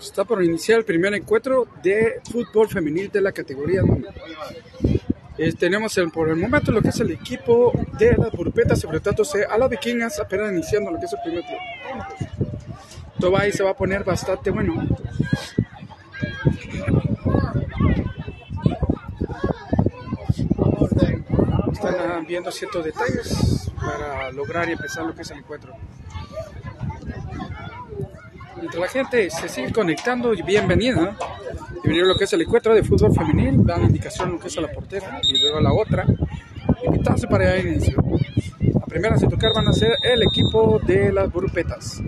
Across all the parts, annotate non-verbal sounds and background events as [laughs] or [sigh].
Está por iniciar el primer encuentro de fútbol femenil de la categoría número. tenemos el, por el momento lo que es el equipo de las burpetas enfrentándose a las vikingas apenas iniciando lo que es el primer tiempo. Ahí se va a poner bastante bueno. Están viendo ciertos detalles para lograr y empezar lo que es el encuentro. Mientras la gente se sigue conectando, bienvenida. Bienvenido a lo que es el encuentro de fútbol femenil. Dan indicación lo que es a la portera y luego a la otra. Invitarse para el inicio. La primera a tocar van a ser el equipo de las grupetas.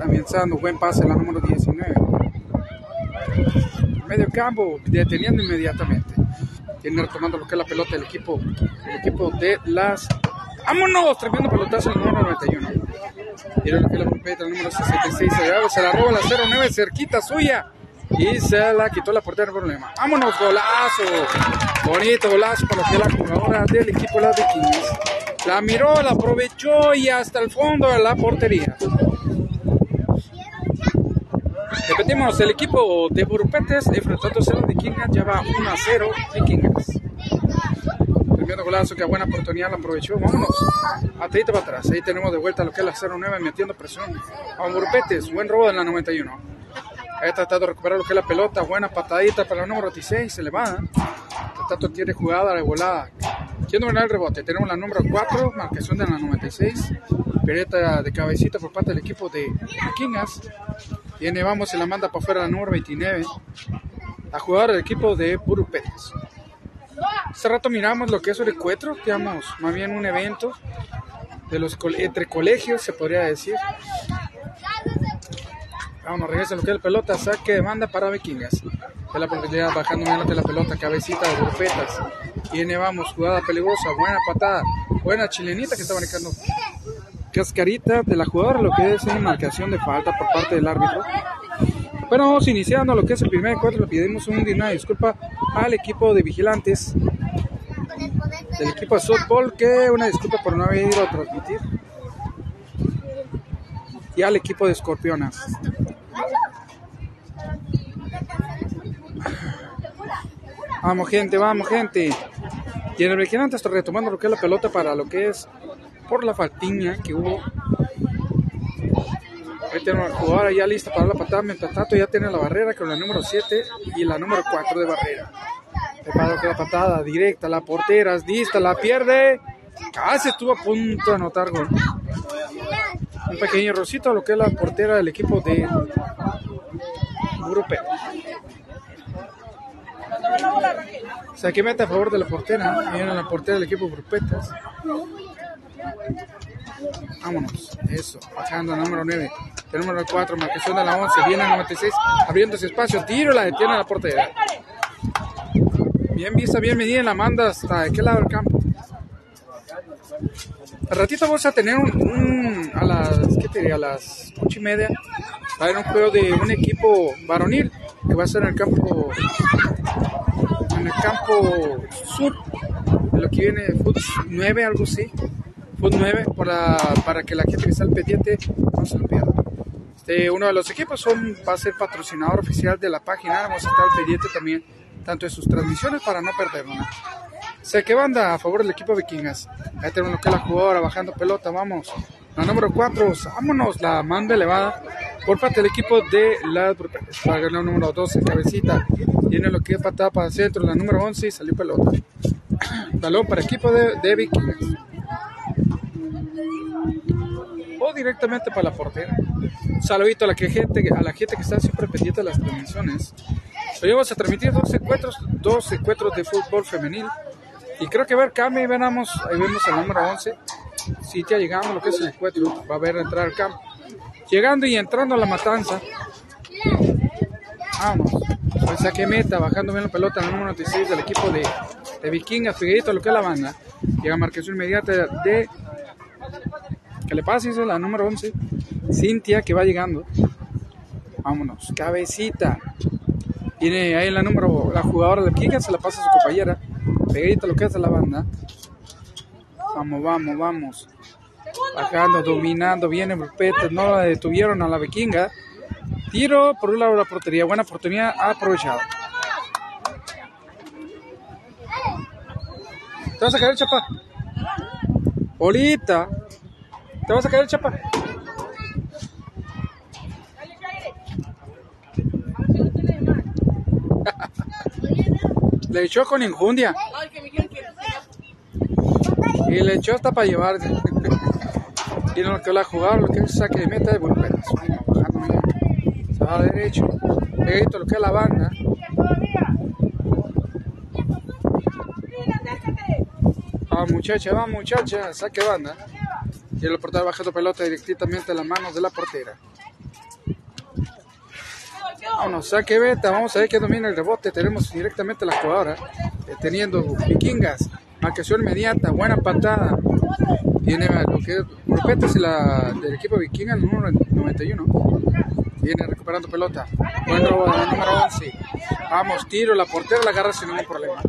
Avanzando, buen pase la número 19. Medio campo, deteniendo inmediatamente. Tiene retomando lo que es la pelota el equipo, el equipo de las ¡Vámonos! Tremendo pelotazo el número 91. Que la pulpeta, el número 66. Se la roba la 09 cerquita suya. Y se la quitó la portera problema. ¡Vámonos! ¡Golazo! Bonito golazo para que la jugadora del equipo las Vikings. La miró, la aprovechó y hasta el fondo de la portería. Repetimos, el equipo de Burupetes enfrentándose a los Vikings ya va 1 a 0 Vikings golazo, que buena oportunidad la aprovechó. Vámonos. Atadito para atrás. Ahí tenemos de vuelta lo que es la 09 metiendo presión. A Grupetes, buen robo de la 91. Ahí tratado de recuperar lo que es la pelota. Buena patadita para el número 16. Se le va. Tato tiene jugada de volada. Quiero ganar el rebote. Tenemos la número 4, marcación de la 96. Pereta de cabecita por parte del equipo de Vikingas. Viene, vamos, y la manda para afuera la número 29. La jugadora del equipo de Burupetes. Hace rato miramos lo que es el encuentro, digamos, más bien un evento de los entre colegios, se podría decir. Vamos, regresa lo que es la pelota, saque de banda para Vikingas. De la oportunidad bajando de la pelota, cabecita de grupetas. Viene, vamos, jugada peligrosa, buena patada, buena chilenita que está marcando. Cascarita de la jugadora, lo que es una marcación de falta por parte del árbitro. Bueno, vamos iniciando lo que es el primer encuentro. Le pedimos un, una disculpa al equipo de vigilantes del equipo softball que una disculpa por no haber ido a transmitir y al equipo de escorpionas. Vamos gente, vamos gente. Y en el vigilante está retomando lo que es la pelota para lo que es por la faltiña que hubo Ahí tenemos la jugadora ya lista para la patada. Mientras tanto, ya tiene la barrera con la número 7 y la número 4 de barrera. Preparo que la patada directa, la portera es lista, la pierde. Casi estuvo a punto de anotar gol. Un pequeño rosito a lo que es la portera del equipo de Europeo. O sea, que mete a favor de la portera. Viene la portera del equipo Grupetas. Vámonos. Eso. Bajando al número 9. El 4. Marcación de la 11. Viene el 96. Abriendo ese espacio. Tiro. La detiene la portera. Bien vista, bien medida. La manda hasta de qué lado del campo. Al ratito vamos a tener un, a las, ¿qué te diría? A las 8 y media. Va a haber un juego de un equipo varonil que va a ser en el campo en el campo sur de lo que viene Foot 9 algo así 9 para, para que la gente que está al pendiente no se lo pierda. Este, uno de los equipos son, va a ser patrocinador oficial de la página, vamos a estar pendiente también tanto de sus transmisiones para no perderlo. Sé que banda a favor del equipo Vikingas. Ahí tenemos que la jugadora bajando pelota, vamos. La número 4, vámonos, la manda elevada por parte del equipo de la Para la número 12, cabecita. Tiene lo que es patada para el centro, la número 11 y salió pelota. [clears throat] Balón para equipo de, de Vikingas directamente para la portera. Un saludito a la, que gente, a la gente que está siempre pendiente de las transmisiones. Hoy vamos a transmitir dos encuentros, dos encuentros de fútbol femenil. Y creo que a haber cambio, ahí vemos, el número 11. Si ya llegamos lo que es el encuentro, va a haber entrar campo. Llegando y entrando a la matanza. Vamos. Pues saque meta, bajando bien la pelota, el número 96 del equipo de, de Vikingas, Figueito, lo que es la banda. Llega marcación inmediata de que le pase, la número 11. Cintia, que va llegando. Vámonos, cabecita. Tiene ahí la número, la jugadora de Vikingas, se la pasa a su compañera. Pegadita lo que hace la banda. Vamos, vamos, vamos. Bajando, dominando, viene no la detuvieron a la vikinga. Tiro por un lado de la portería. Buena oportunidad aprovechada. ¿Te vas a caer, chapa? Bolita. ¿Te vas a caer, chapa? Le echó con injundia. Y le echó hasta para llevar. y no lo que la jugar, lo que es saque de meta de volver. Se va derecho. Esto lo que es la banda. Va muchacha, va muchacha, saque banda. Y el portero bajando pelota directamente a las manos de la portera. Vámonos, saque beta, vamos a ver qué domina el rebote. Tenemos directamente la jugadora, eh, teniendo vikingas, marcación inmediata, buena patada. Tiene lo que es la, del equipo vikinga, el número 91. Viene recuperando pelota. Buen robo del número 11. Vamos, tiro, la portera la agarra sin ningún problema.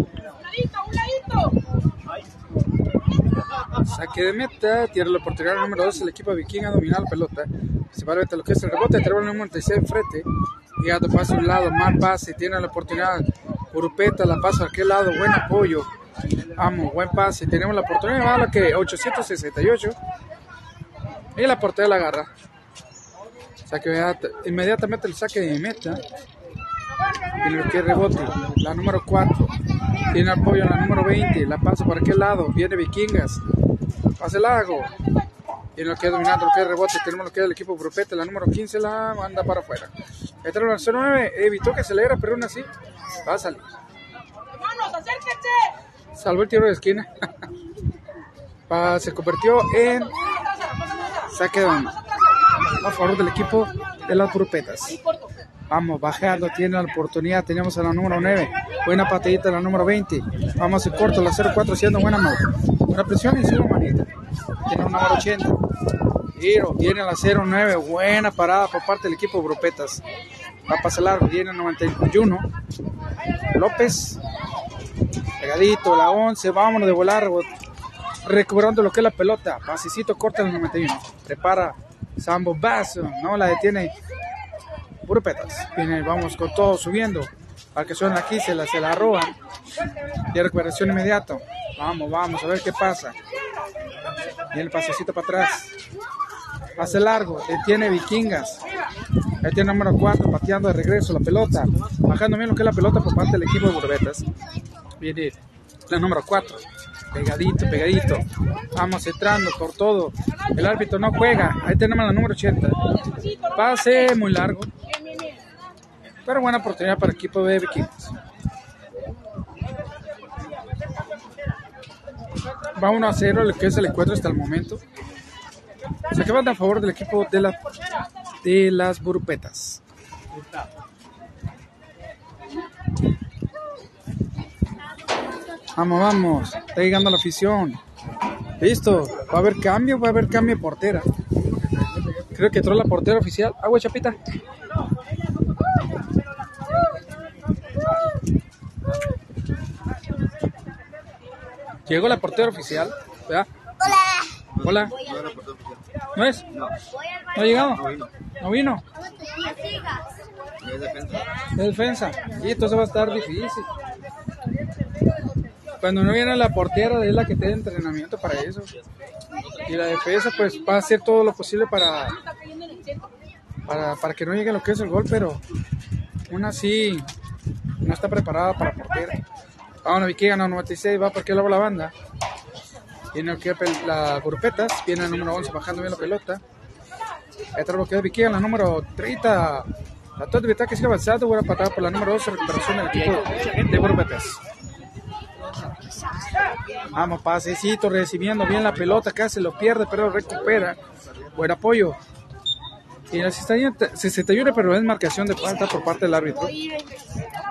Saque de meta, tira la portería número 2, el equipo vikinga domina la pelota. A lo que es el rebote, el número 96 enfrente. Llegando pasa a un lado, más pase, tiene la oportunidad. Urupeta la pasa a aquel lado, buen apoyo. Vamos, buen pase. Tenemos la oportunidad, va a que 868. Y la portería la agarra. Saque inmediatamente el saque de meta. Y lo que rebote, la número 4. Tiene apoyo en la número 20. La pasa por aquel lado. Viene Vikingas. Pase largo. Y lo que dominando lo que es rebote. Tenemos lo que es el equipo Grupete. La número 15 la manda para afuera. Este el 09 evitó que se le era, pero aún así va a salir. Salvó el tiro de esquina. [laughs] se convirtió en saque de a favor del equipo de las grupetas. Vamos, bajando, tiene la oportunidad. Tenemos a la número 9. Buena patadita la número 20. Vamos en corto, la 04 siendo buena mano. Una presión y su manita. Tiene un número 80. Giro, viene la 09. Buena parada por parte del equipo Grupetas. Va a pasar largo, viene el 91. López. Pegadito, la 11. Vámonos de volar. Recuperando lo que es la pelota. Pasecito corta el 91. Prepara Sambo Basso. No la detiene Grupetas. Viene, vamos con todo subiendo. Para que suene aquí, se la, se la roban. Y recuperación inmediata. Vamos, vamos, a ver qué pasa. Viene el pasecito para atrás. Pase largo, tiene Vikingas. Ahí tiene número 4, pateando de regreso la pelota. Bajando bien lo que es la pelota por parte del equipo de Burbetas. Viene la número 4. Pegadito, pegadito. Vamos entrando por todo. El árbitro no juega. Ahí tenemos la número 80. Pase muy largo. Pero buena oportunidad para el equipo de Vikings. Va 1 a 0 el que es el encuentro hasta el momento. Se acaban a favor del equipo de, la, de las Burupetas. Vamos, vamos. Está llegando la afición. Listo. Va a haber cambio, va a haber cambio de portera. Creo que entró la portera oficial. Agua, chapita. Llegó la portera oficial, ¿verdad? Hola. Hola. ¿No es? No. ¿No ha llegado? No vino. ¿No defensa. De defensa. Y entonces va a estar difícil. Cuando no viene la portera, es la que tiene entrenamiento para eso. Y la defensa, pues va a hacer todo lo posible para, para, para que no llegue lo que es el gol, pero aún así no está preparada para portera. Vámonos, Vicky ganó 96, va por qué lado la banda. Viene que la grupetas, viene el número 11 bajando bien la pelota. Este bloqueo de Vicky en la número 30. La torre de que sigue avanzando, buena patada por la número 12, recuperación del equipo de grupetas. Vamos, pasecito, recibiendo bien la pelota, casi lo pierde, pero recupera. Buen apoyo. Y el 61, pero es marcación de falta por parte del árbitro.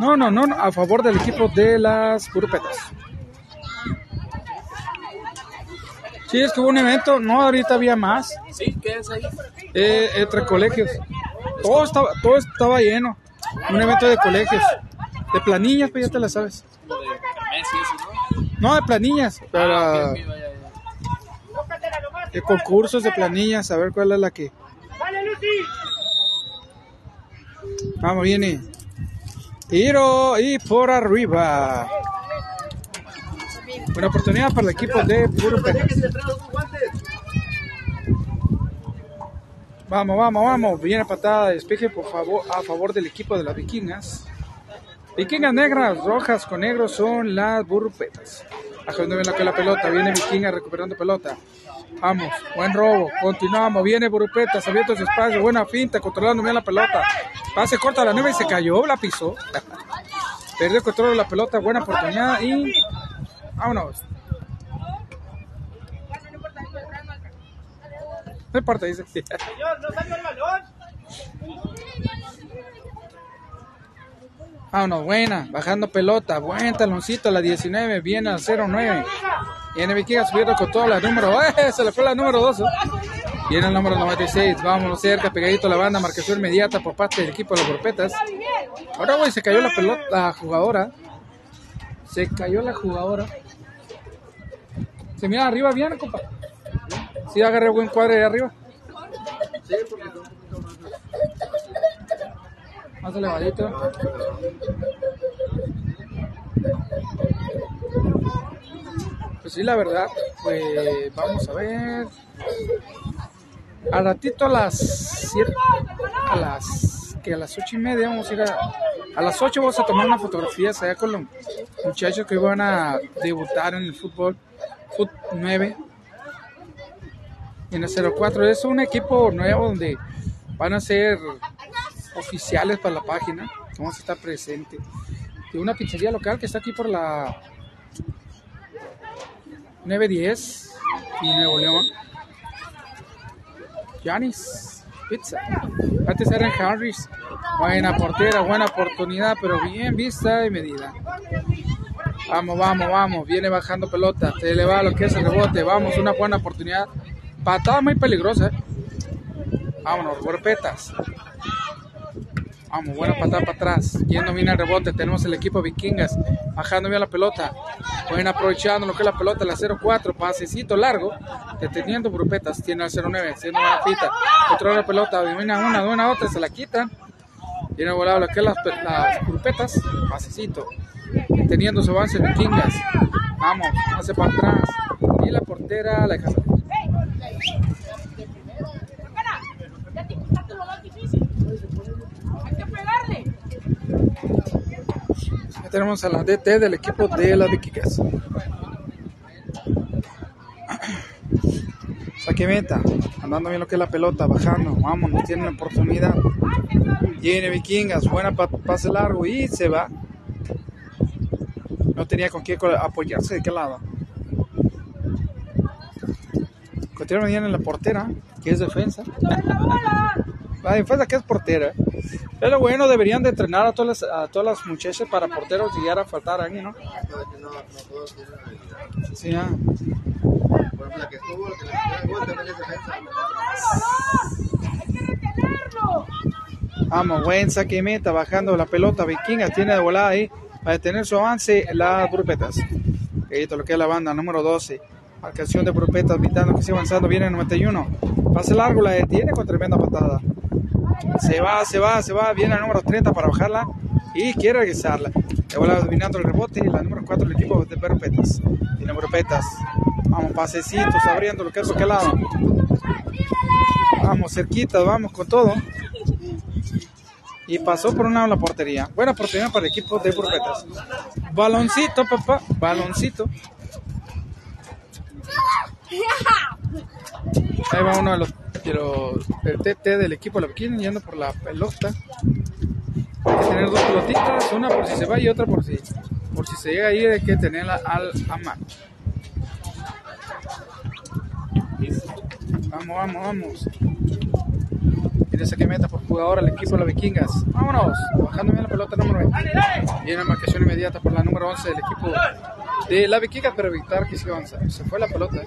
No, no, no, a favor del equipo de las grupetas. Sí, es que hubo un evento, no, ahorita había más. Sí, ¿qué es ahí? Eh, entre colegios. Todo estaba, todo estaba lleno. Un evento de colegios. De planillas, pues ya te la sabes. No, de planillas. Para... De concursos de planillas, a ver cuál es la que... Vamos, viene. Tiro y por arriba. Buena oportunidad para el equipo de Burupetas. Vamos, vamos, vamos. Viene patada de despeje por favor, a favor del equipo de las vikingas. Vikingas negras, rojas con negros son las burrupetas. Ajando bien la, la pelota, viene Vikinga recuperando pelota. Vamos, buen robo, continuamos, viene Burupetas, abierto su espacio, buena finta, controlando bien la pelota. Pase corta a la nube y se cayó, la pisó. [laughs] Perdió el control de la pelota, buena oportunidad y vámonos. No importa, dice. [laughs] Vámonos, buena, bajando pelota, buen taloncito, la 19, viene al 09. Viene Vikinga subiendo con toda la número, [laughs] ¡eh! Se le fue la número 12. Viene el número 96, vámonos cerca, pegadito la banda, marcación inmediata por parte del equipo de los Borpetas. Ahora, güey, se cayó la pelota, la jugadora. Se cayó la jugadora. Se mira arriba bien, compa. Sí, agarré buen cuadre de arriba. Sí, porque más. Pues sí, la verdad, pues vamos a ver. Al ratito a las 7, a las que a las ocho y media vamos a ir a, a las 8 vamos a tomar una fotografía allá con los muchachos que van a debutar en el fútbol, fútbol 9 en el 04. Es un equipo nuevo donde van a ser oficiales para la página. Vamos a estar presente. De una pizzería local que está aquí por la 910 y Nuevo León. Janis Pizza. Antes era en Harris. Buena portera, buena oportunidad, pero bien vista y medida. Vamos, vamos, vamos. Viene bajando pelota. Se le va lo que es el rebote. Vamos, una buena oportunidad Patada muy peligrosa. ¿eh? Vámonos, golpetas. Vamos, buena patada para atrás. Yendo bien el rebote. Tenemos el equipo Vikingas. Bajando bien la pelota. Pueden aprovechando lo que es la pelota. La 0-4. Pasecito largo. Deteniendo grupetas. Tiene el 0-9. Haciendo una pita. Controla la pelota. Viene una, una, otra. Se la quitan. Viene volado lo que es las, las grupetas. Pasecito. Deteniendo su avance Vikingas. Vamos. Hace para atrás. Y la portera la deja tenemos a la DT del equipo de la Vikingas. [clears throat] Saque meta, andando bien lo que es la pelota, bajando, vamos, no tiene la oportunidad. Viene Vikingas, buena pase largo y se va. No tenía con qué apoyarse de qué lado. Continuamos bien en la portera, que es defensa. La defensa que es portera. Pero bueno, deberían de entrenar a todas las, a todas las muchachas para porteros y llegar a faltar ahí, ¿no? Sí, ya. Vamos, buen saque meta, bajando la pelota. Vikinga tiene de volada ahí para detener su avance las grupetas. Esto lo que es la banda número 12. Marcación de grupetas, evitando que siga avanzando. Viene el 91. Pase largo, la detiene con tremenda patada. Se va, se va, se va. Viene el número 30 para bajarla y quiere regresarla. Le dominando el rebote. La número 4 el equipo de Grupetas. Tiene Grupetas. Vamos, pasecitos, abriendo lo que es aquel lado. Vamos, cerquita, vamos con todo. Y pasó por un lado la portería. Buena oportunidad para el equipo de Grupetas. Baloncito, papá. Baloncito. Ahí va uno de los, del TT del equipo la Bikini yendo por la pelota. Hay que tener dos pelotitas, una por si se va y otra por si por si se llega ahí hay que tenerla al a mano. Vamos, vamos, vamos. Mira que meta por jugador al equipo de los vikingas. Vámonos. Bajando bien la pelota número 20. Viene marcación inmediata por la número 11 del equipo de la vikinga para evitar que se avanza. Se fue la pelota.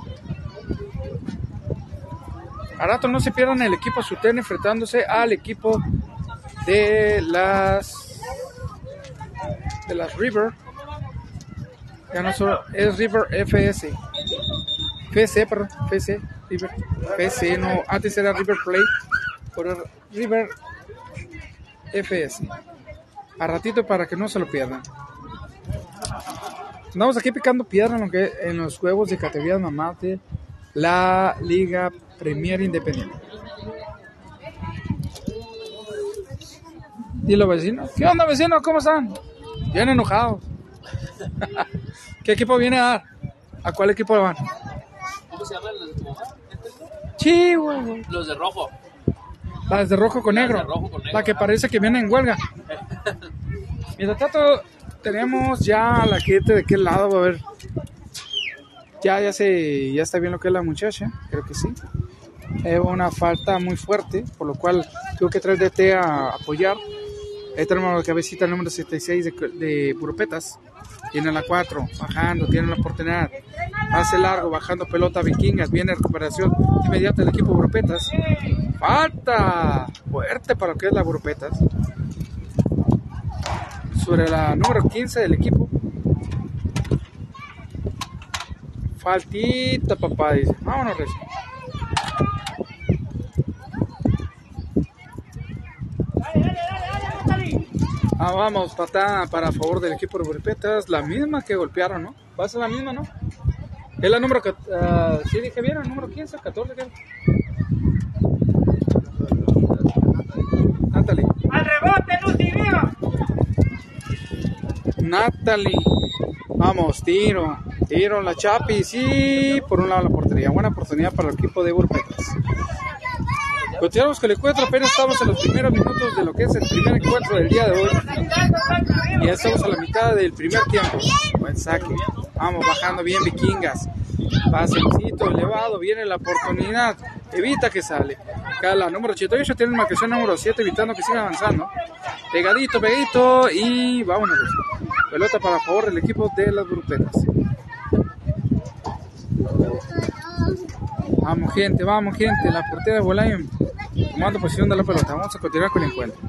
Eh. A rato no se pierdan el equipo Suten enfrentándose al equipo de las de las River. Ya no solo es River FS. FC, perdón, FC, River, FC, no, antes era River Play, por River FS. A ratito para que no se lo pierdan. Andamos aquí picando piedra en, lo en los juegos de categoría mamá la Liga Premier Independiente. Dilo vecino. ¿Qué onda vecino? ¿Cómo están? Bien enojados. [laughs] ¿Qué equipo viene a dar? ¿A cuál equipo van? ¿Cómo se llaman los de tu mamá? Sí, güey. Los de rojo. Las de rojo con Las de negro. rojo con negro, La que parece que viene en huelga. [laughs] Mientras tanto, tenemos ya a la gente de aquel lado. A ver. Ya, ya se, ya está bien lo que es la muchacha. Creo que sí. Es una falta muy fuerte, por lo cual tuvo que traer DT a apoyar. Ahí tenemos la cabecita número 76 de, de. Tiene la 4, bajando, tiene la oportunidad. Hace largo, bajando pelota Vikingas. Viene recuperación inmediata del equipo Puropetas. Falta fuerte para lo que es la Puropetas. Sobre la número 15 del equipo. Faltita, papá, dice. Vámonos, Recio. Ah, vamos, patada para favor del equipo de Burpetas, la misma que golpearon, ¿no? Va a ser la misma, ¿no? Es la número, ah, sí dije bien, el número 15, 14, ¿qué? Natalie. ¡Al rebote, Lucy, viva! Natalie. Vamos, tiro. Tiro la Chapi. Sí, por un lado la portería. Buena oportunidad para el equipo de Burpetas. Continuamos con el encuentro. Apenas estamos en los primeros minutos de lo que es el primer encuentro del día de hoy. Y ya estamos a la mitad del primer tiempo. Buen saque. Vamos bajando bien Vikingas. Pasecito elevado. Viene la oportunidad. Evita que sale. Acá la número 88 tiene marcación número 7 evitando que siga avanzando. Pegadito, pegadito. Y vámonos. Pelota para favor del equipo de las grupetas. Vamos gente, vamos gente. La portera de Bolaño tomando posición de la pelota. Vamos a continuar con el encuentro.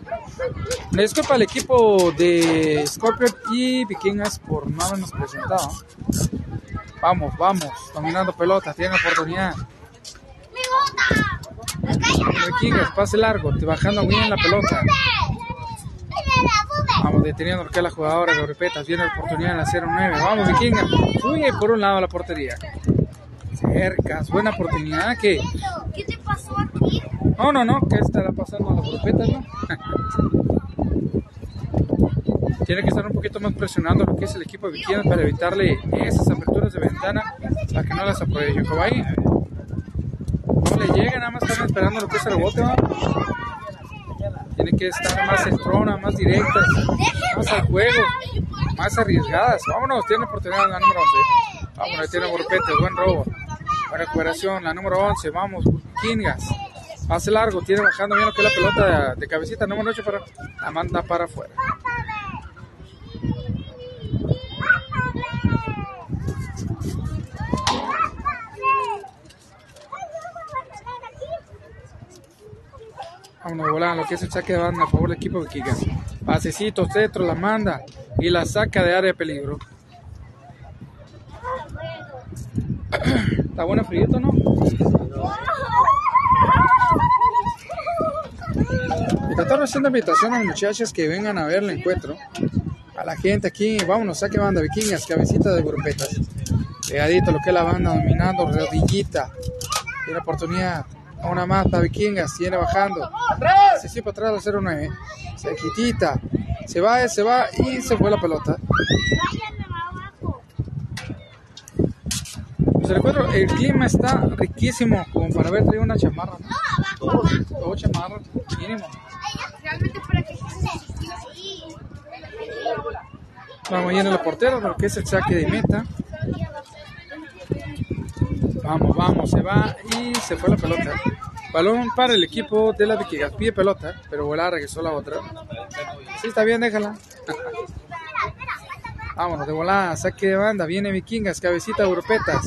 Me disculpa al equipo de Scorpion y Vikingas por no habernos presentado. Vamos, vamos. Dominando pelota. Tiene oportunidad. Vikingas, pase largo. te Bajando bien la pelota. Vamos deteniendo que la jugadora de Grupetas. Viene la oportunidad en la 0-9. Vamos, Vikingas. Fluye por un lado la portería. Buena oportunidad que. ¿Qué te pasó aquí? No, no, no, ¿qué estará pasando a las grupetas, no? [laughs] Tiene que estar un poquito más presionando lo que es el equipo de Vikingas para evitarle esas aperturas de ventana a que no las. Como ahí, no le llega, nada más están esperando lo que es el rebote, ¿no? Tiene que estar más centrona, más directas, más al juego, más arriesgadas. Vámonos, tiene oportunidad la número 11. Vámonos, tiene Grupetes, buen robo. Recuperación, la número 11, vamos, Vikingas. Pase largo, tiene bajando bien lo que la pelota de, cabecita, número 8 para la manda para afuera. Vámonos volando, lo que es el saque de banda a favor del equipo de Vikingas. Pasecito, centro, la manda y la saca de área de peligro. [clears throat] Está bueno frío, ¿no? Tratar haciendo invitación a las muchachas que vengan a ver el encuentro. A la gente aquí, vámonos, saque banda vikingas, cabecita de grupetas. Pegadito lo que es la banda dominando, rodillita. Tiene oportunidad. Una más para vikingas, tiene bajando. Se para atrás la 09. Se quitita. Se va, se va y se fue la pelota. Vayan abajo. Pues el, el clima está riquísimo, como para haber traído una chamarra. ¿no? Abajo, abajo. Dos chamarras, mínimo. Realmente para que. Vamos yendo a la portera, lo que es el saque de meta. Vamos, vamos, se va y se fue la pelota. Balón para el equipo de la Vikingas. Pide pelota, pero volar regresó la otra. Sí, está bien, déjala. Vámonos, de volada, saque de banda. Viene Vikingas, cabecita, europetas.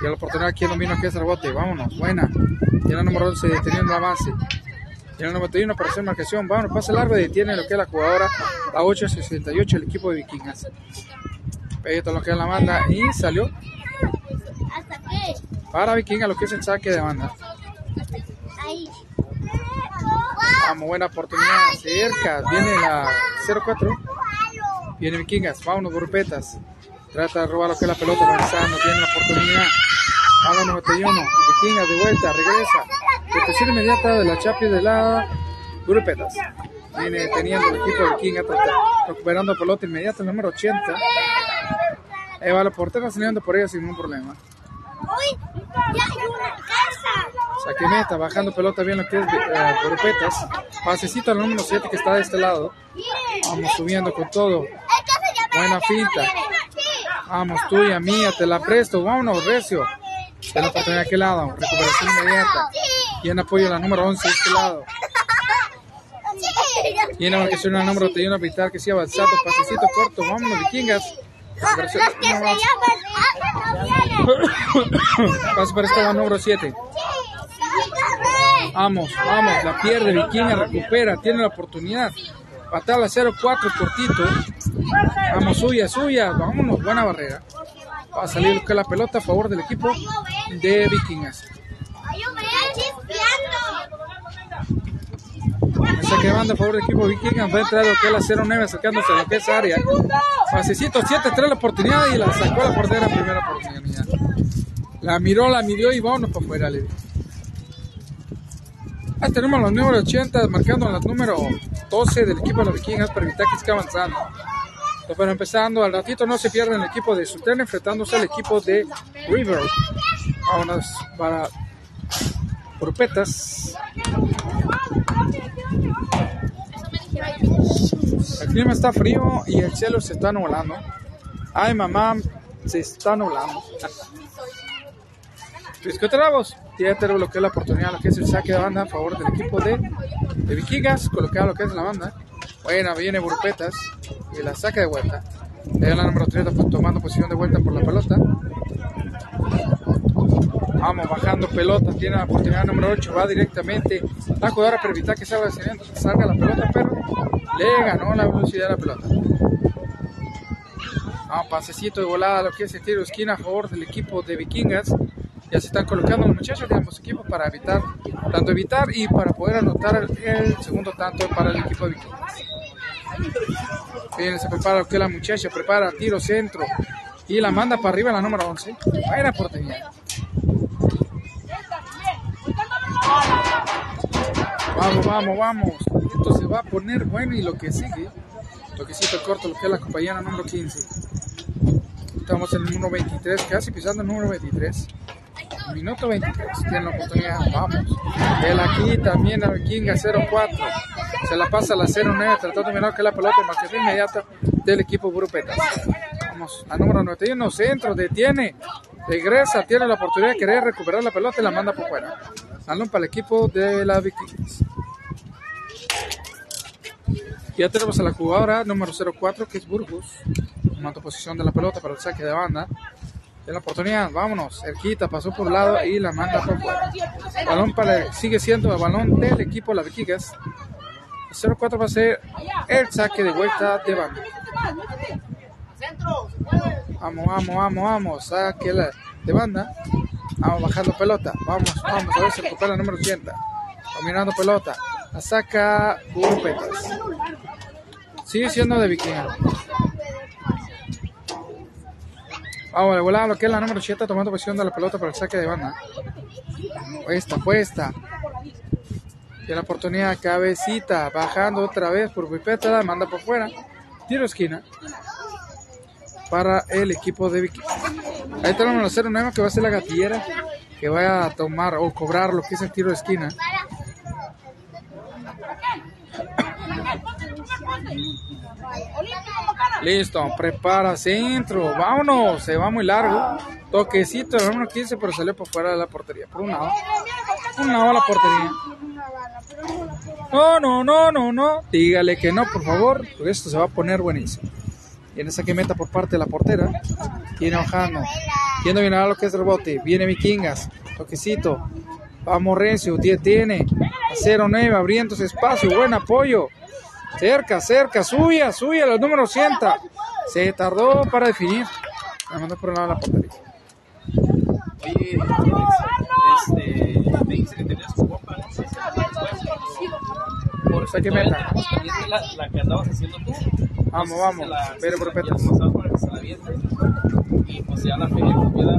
Y a la oportunidad aquí domina que es el bote. Vámonos, buena. Tiene la número 11 deteniendo el avance. Tiene el 91 para hacer marcación. Vámonos, pase largo y detiene lo que es la jugadora. A 8.68 el equipo de Vikingas. Peguito lo que es la banda y salió para Vikingas lo que es el saque de banda. Vamos, buena oportunidad. Cerca. Viene la 0-4. Viene Vikingas. Vámonos, grupetas. Trata de robar lo que es la pelota. Avanzando. Tiene la oportunidad. Vamos, 91. Vikingas de vuelta. Regresa. Protección inmediata de la Chapi de la Grupetas. Viene teniendo el equipo de Vikingas. Recuperando pelota inmediata. El número 80. Ahí va la portera saliendo por ella sin ningún problema. Uy, ya hay una casa. Saque meta, bajando pelota bien lo que es eh, grupetas. Pasecito al número 7 que está de este lado. Vamos subiendo con todo. Se Buena finta. Sí. Vamos, tuya, mía, te la presto. Vámonos, Recio. De la oportunidad de aquel lado. Recuperación inmediata. Y en apoyo a la número 11 de este lado. Sí. Y en la marcación al número 31 vital que sigue avanzando. Pasecito corto. Vámonos, vikingas. Recuperación- Los que se llaman el que no viene. Paso para lado número 7. Vamos, vamos, la pierde Vikinga, recupera, tiene la oportunidad. Patada 0-4 cortito. Vamos, suya, suya, vámonos, buena barrera. Va a salir la pelota a favor del equipo de Vikingas. Esa que manda a favor del equipo Vikingas va a entrar que la 0-9 acercándose a lo que es área. Pasecito 7-3 la oportunidad y la sacó a la portera primera oportunidad. La miró, la midió y vámonos para afuera, le. Ahí tenemos los números 80 marcando los números 12 del equipo de los Vikings para evitar que siga avanzando. Pero empezando, al ratito no se pierden el equipo de Sultana enfrentándose al equipo de River. Vámonos para grupetas. El clima está frío y el cielo se está nublando. Ay, mamá, se está nublando. Discotrabos, tiene que bloquear la oportunidad, lo que es el saque de banda a favor del equipo de, de Vikingas, colocado lo que es la banda. Bueno, viene Burpetas y la saca de vuelta. Le la número 30 pues, tomando posición de vuelta por la pelota. Vamos bajando pelota, tiene la oportunidad número 8, va directamente. La jugadora para evitar que salga, salga la pelota, pero le ganó la velocidad de la pelota. Vamos, pasecito de volada, lo que es el tiro esquina a favor del equipo de Vikingas. Ya se están colocando los muchachos de ambos equipos para evitar, tanto evitar y para poder anotar el, segundo tanto para el equipo de Vikingas. Bien, se prepara lo que la muchacha, prepara tiro centro y la manda para arriba la número 11. Buena oportunidad. Vamos, vamos, vamos. Esto se va a poner bueno y lo que sigue. Toquecito corto, lo que es la compañera número 15. Estamos en el número 23, casi pisando el número 23. Minuto 23, tiene la oportunidad, vamos. El aquí también a Vikinga 04. Se la pasa a la 09, tratando de mirar que la pelota de marcación inmediata del equipo Grupetas. Vamos, a número 91, centro, detiene, regresa, tiene la oportunidad de querer recuperar la pelota y la manda por fuera. Balón para el equipo de la Vikings. Ya tenemos a la jugadora número 04 que es Burgos, tomando posición de la pelota para el saque de banda. De la oportunidad, vámonos, cerquita, pasó por un lado y la manda por fuera. Balón para, sigue siendo el balón del equipo la Vikings. El 04 va a ser el saque de vuelta de banda. Vamos, vamos, vamos, vamos, saque la- de banda. Vamos bajando pelota. Vamos, vamos, a ver si recupera el número 80. Dominando pelota. La saca Grupetas. Sigue siendo de Vikinga. Vamos, de volada lo que es la número 7 tomando posición de la pelota para el saque de banda. Puesta, puesta. Tiene la oportunidad, cabecita, bajando otra vez por Pipeta, la manda por fuera. Tiro esquina para el equipo de Vicky. Ahí tenemos la 09 que va a ser la gatillera que va a tomar o cobrar lo que es el tiro de esquina. Listo, prepara centro, vámonos, se va muy largo. Toquecito, el número 15, pero salió por fuera de la portería. Por un lado, un lado la portería. No, no, no, no, no. Dígale que no, por favor, porque esto se va a poner buenísimo. Y en esa que meta por parte de la portera, viene bajando. Yendo bien a lo que es el rebote. Viene Vikingas, toquecito. Vamos Recio, tiene. 0-9, abriéndose espacio, buen apoyo. Cerca, cerca, suya, suya, los números 100. Se tardó para definir. La mandó por un lado de la portería. Oye, este, me dice que tenías tu copa, no sé por Saque cierto, meta. la, la que andabas haciendo tú. Vamos, si vamos. Pero por que se la. Y pues ya la feria queda.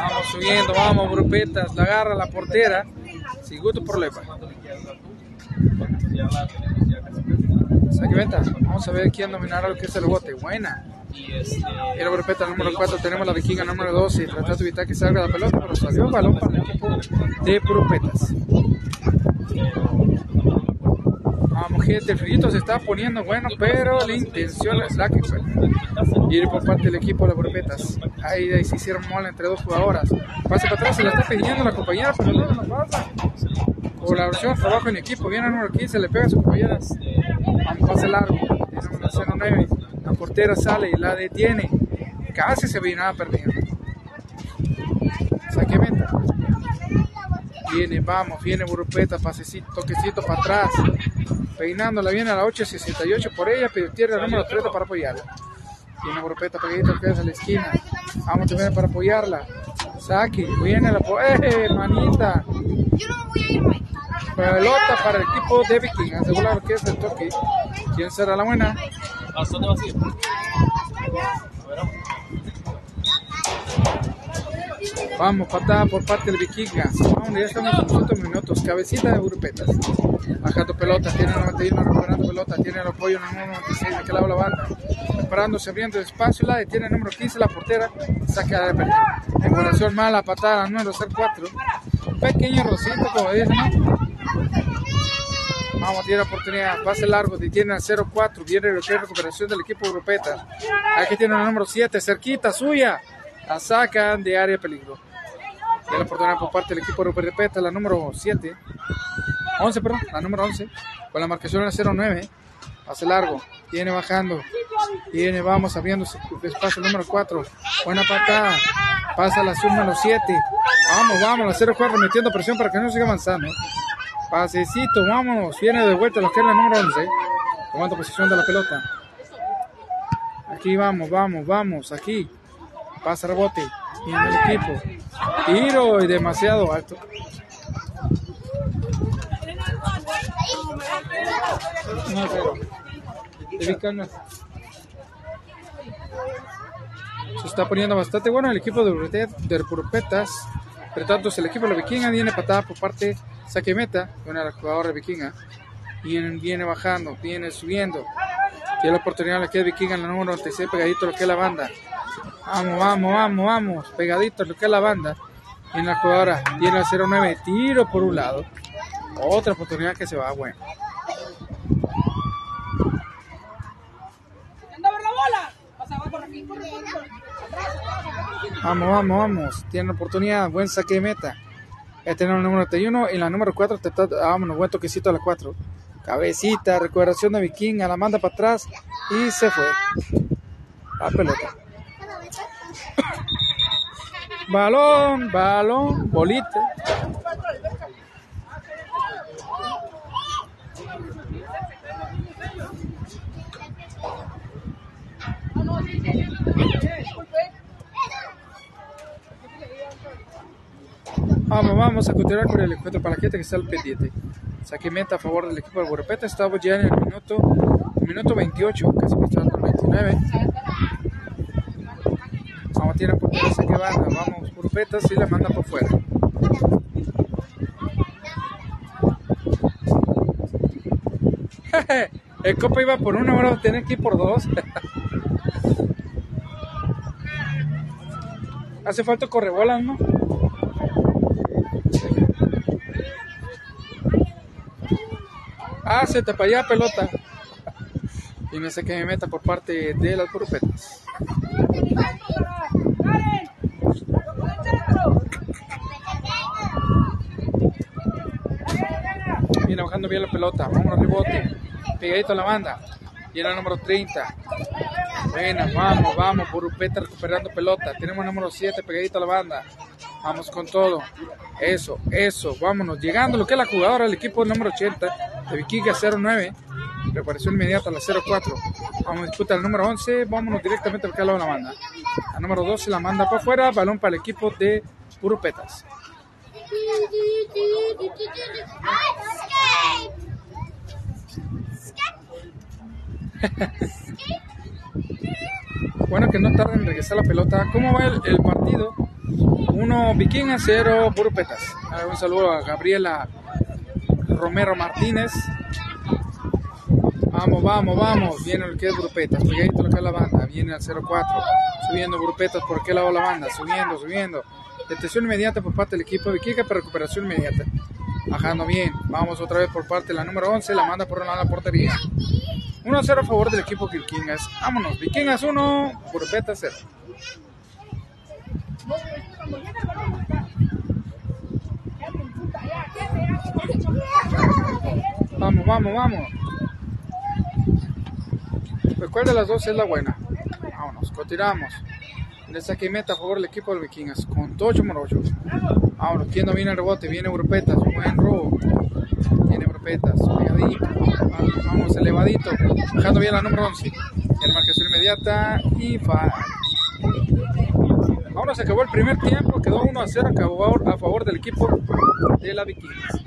Vamos subiendo, vamos, grupetas. La agarra la portera. Sin gusto problema. ¿Cuánto le quieres dar tú? Pues la. Vamos a ver quién dominará lo que es el bote. Buena. Y este. Y la grupeta número 4 tenemos la vikinga número 12. Tratando de evitar que salga la pelota, pero salió el balón para el equipo de Purupetas. Vamos, gente, el frillito se está poniendo bueno, pero la intención es la que fue. Ir por parte del equipo de las Purupetas. Ahí, ahí se hicieron mola entre dos jugadoras. Pase para atrás, se la está pidiendo la compañera, pero no no pasa. Colaboración, trabajo en equipo. Viene el número 15, le pega a sus compañeras. Vamos, pase largo. Tiene número 09. La portera sale y la detiene. Casi se viene perdiendo. Saque meta. Viene, vamos, viene Burupeta, pasecito, toquecito para atrás. Peinándola viene a la 8.68 por ella, pero el número 30 para apoyarla. Viene Burupeta, pegadito que a la esquina. Vamos también para apoyarla. Saque, viene la ¡Eh, manita! Yo no voy a ir. Pelota para el equipo de Viking. Asegurar que es el toque. ¿Quién será la buena? A ver, vamos. Patada por parte del Vikinga. Vamos, ya estamos en los últimos minutos. Cabecita de Burupetas. Bajando pelota, tiene el 91, recuperando pelota, tiene el apoyo en el número 96, de aquel lado la banda. Preparándose, abriendo espacio, la detiene el número 15, la portera, saca de pelota. En mala, patada, número 04. Un pequeño rosito, como dicen, ¿no? Vamos, tiene la oportunidad, pase largo, detiene al 0-4, viene lo que es recuperación del equipo Europeta. Aquí tiene el número 7, cerquita, suya. La sacan de área peligro. Tiene la oportunidad por parte del equipo Europeta, la número 7. 11, perdón, la número 11. Con la marcación en el 0-9. Pase largo, viene bajando. Viene, vamos, abriendo su espacio el número 4. Buena patada. Pasa la sub número 7. Vamos, vamos, la 0-4 metiendo presión para que no siga avanzando. Pasecito, vámonos. Viene de vuelta lo que es la número 11. Tomando posición de la pelota. Aquí vamos, vamos, vamos. Aquí. Pasa rebote. Viene el equipo. Tiro y demasiado alto. No. Se está poniendo bastante bueno el equipo de de Purupetas. Apretándose el equipo de la Vikinga. Viene patada por parte saque meta. Una de las jugadoras de Vikinga. Viene, bajando, viene subiendo. Tiene la oportunidad la que es Vikinga en la número 96, pegadito lo que es la banda. Vamos, vamos, vamos, vamos. Pegadito lo que es la banda. Viene la jugadora, viene el 09, tiro por un lado. Otra oportunidad que se va, bueno. Vamos, vamos, vamos. Tiene oportunidad, buen saque de meta. Este es el número 31 y la número 4 te está, vámonos, buen toquecito a la 4. Cabecita, recuperación de Vikinga, la manda para atrás y se fue. La pelota. Balón, balón, bolita. Vamos, vamos a continuar con el encuentro para la gente que está al pendiente. Saque meta a favor del equipo de Borrepeta. Estamos ya en el minuto, minuto 28, casi pasando el 29. Vamos por fuera, saque banda. Vamos, Borrepeta, sí la manda por fuera. [laughs] el copa iba por una, ahora va a tener que ir por dos. [laughs] Hace falta correbolas, ¿no? Ah, se te para allá pelota. Y me sé que me meta por parte de las grupetas. Viene bajando bien la pelota. Vamos al rebote. Pegadito a la banda. Viene el número 30. Buena, vamos, vamos. Burupeta recuperando pelota. Tenemos número 7 pegadito a la banda. Vamos con todo. Eso, eso. Vámonos. Llegando lo que es la jugadora del equipo número 80. De Vikinga 09. Preparación inmediata a la 04. Vamos a disputar el número 11. Vámonos directamente al lado de la banda. La número 12 la manda para afuera. Balón para el equipo de Purupetas. [laughs] bueno, que no tarden en regresar la pelota. ¿Cómo va el, partido? Uno Viking 0, Burupetas. Un saludo a Gabriela Romero Martínez. Vamos, vamos, vamos. Viene el que es Burupetas. Pegadito es la banda. Viene al 04. Subiendo Burupetas. ¿Por qué lado la banda? Subiendo, subiendo. Detención inmediata por parte del equipo de Viking para recuperación inmediata. Bajando bien. Vamos otra vez por parte de la número 11. La manda por lado de la portería. 1-0 a favor del equipo Vikingas. Vámonos. Vikingas 1, Burupetas 0. Vamos, vamos, vamos. Recuerda las dos es la buena. Vámonos, continuamos. Le saque meta a favor del equipo de Vikingas con Tocho Morocho. Vámonos, quien viene el rebote, viene Europetas, buen robo. Viene Europetas. Vamos, elevadito. Dejando bien la número 11. En marcación inmediata y fa. Ahora se acabó el primer tiempo, quedó 1 a 0 acabó a favor del equipo de la Vikingas.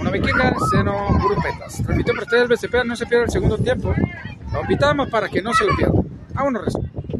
Una Vikinga, seno Grupetas. Transmitió por ustedes el BCP, no se pierda el segundo tiempo. Lo invitamos para que no se lo pierda. Vámonos.